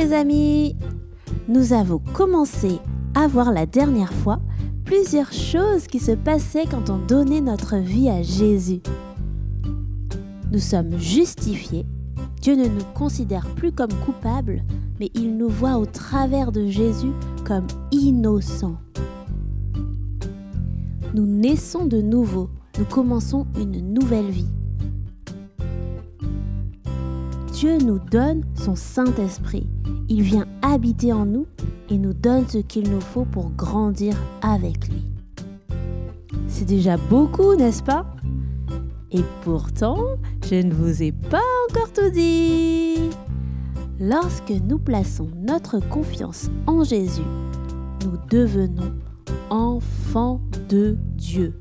les amis Nous avons commencé à voir la dernière fois plusieurs choses qui se passaient quand on donnait notre vie à Jésus. Nous sommes justifiés, Dieu ne nous considère plus comme coupables, mais il nous voit au travers de Jésus comme innocents. Nous naissons de nouveau, nous commençons une nouvelle vie. Dieu nous donne son Saint-Esprit. Il vient habiter en nous et nous donne ce qu'il nous faut pour grandir avec lui. C'est déjà beaucoup, n'est-ce pas? Et pourtant, je ne vous ai pas encore tout dit. Lorsque nous plaçons notre confiance en Jésus, nous devenons enfants de Dieu.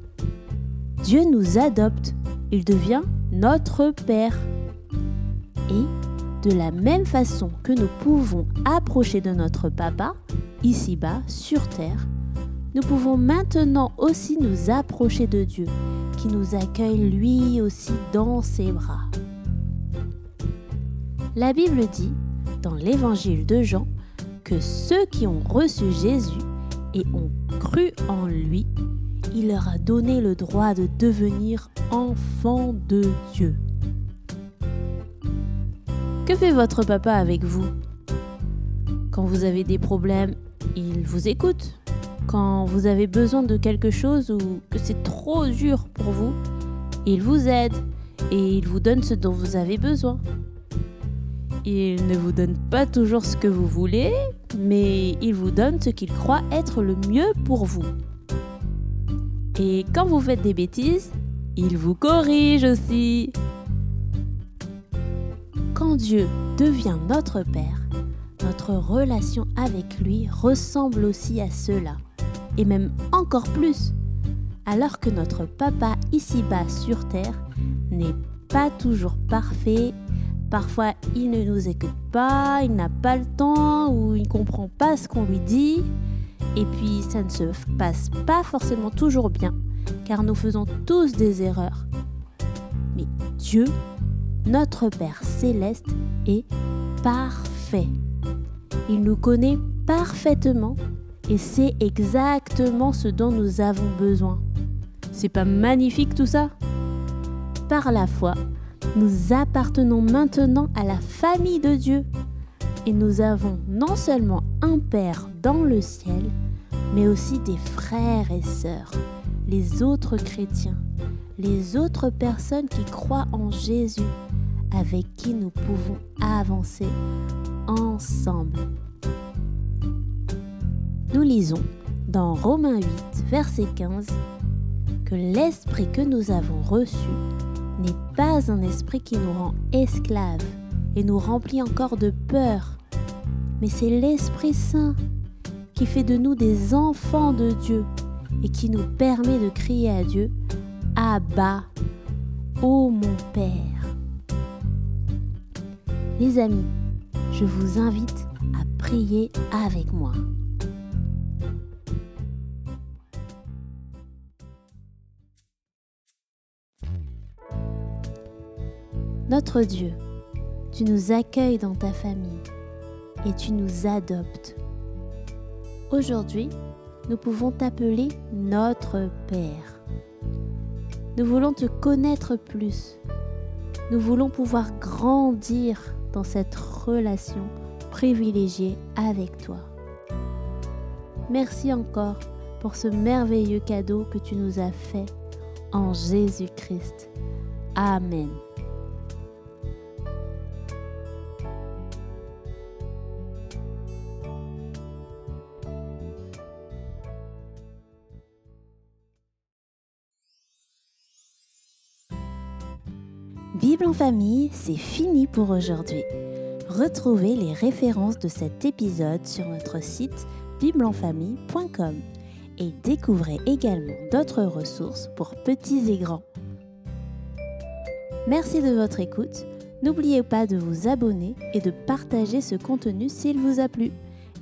Dieu nous adopte, il devient notre Père. Et de la même façon que nous pouvons approcher de notre papa, ici-bas, sur terre, nous pouvons maintenant aussi nous approcher de Dieu, qui nous accueille lui aussi dans ses bras. La Bible dit, dans l'évangile de Jean, que ceux qui ont reçu Jésus et ont cru en lui, il leur a donné le droit de devenir enfants de Dieu. Que fait votre papa avec vous? Quand vous avez des problèmes, il vous écoute. Quand vous avez besoin de quelque chose ou que c'est trop dur pour vous, il vous aide et il vous donne ce dont vous avez besoin. Il ne vous donne pas toujours ce que vous voulez, mais il vous donne ce qu'il croit être le mieux pour vous. Et quand vous faites des bêtises, il vous corrige aussi. Dieu devient notre Père, notre relation avec lui ressemble aussi à cela, et même encore plus, alors que notre papa ici-bas sur Terre n'est pas toujours parfait, parfois il ne nous écoute pas, il n'a pas le temps ou il ne comprend pas ce qu'on lui dit, et puis ça ne se passe pas forcément toujours bien, car nous faisons tous des erreurs. Mais Dieu notre Père céleste est parfait. Il nous connaît parfaitement et sait exactement ce dont nous avons besoin. C'est pas magnifique tout ça? Par la foi, nous appartenons maintenant à la famille de Dieu et nous avons non seulement un Père dans le ciel, mais aussi des frères et sœurs, les autres chrétiens, les autres personnes qui croient en Jésus avec qui nous pouvons avancer ensemble. Nous lisons dans Romains 8, verset 15, que l'esprit que nous avons reçu n'est pas un esprit qui nous rend esclaves et nous remplit encore de peur, mais c'est l'Esprit Saint qui fait de nous des enfants de Dieu et qui nous permet de crier à Dieu, Abba, ô mon Père. Les amis, je vous invite à prier avec moi. Notre Dieu, tu nous accueilles dans ta famille et tu nous adoptes. Aujourd'hui, nous pouvons t'appeler notre Père. Nous voulons te connaître plus. Nous voulons pouvoir grandir dans cette relation privilégiée avec toi. Merci encore pour ce merveilleux cadeau que tu nous as fait en Jésus-Christ. Amen. Bible en famille, c'est fini pour aujourd'hui. Retrouvez les références de cet épisode sur notre site bibleenfamille.com et découvrez également d'autres ressources pour petits et grands. Merci de votre écoute. N'oubliez pas de vous abonner et de partager ce contenu s'il vous a plu.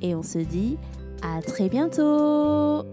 Et on se dit à très bientôt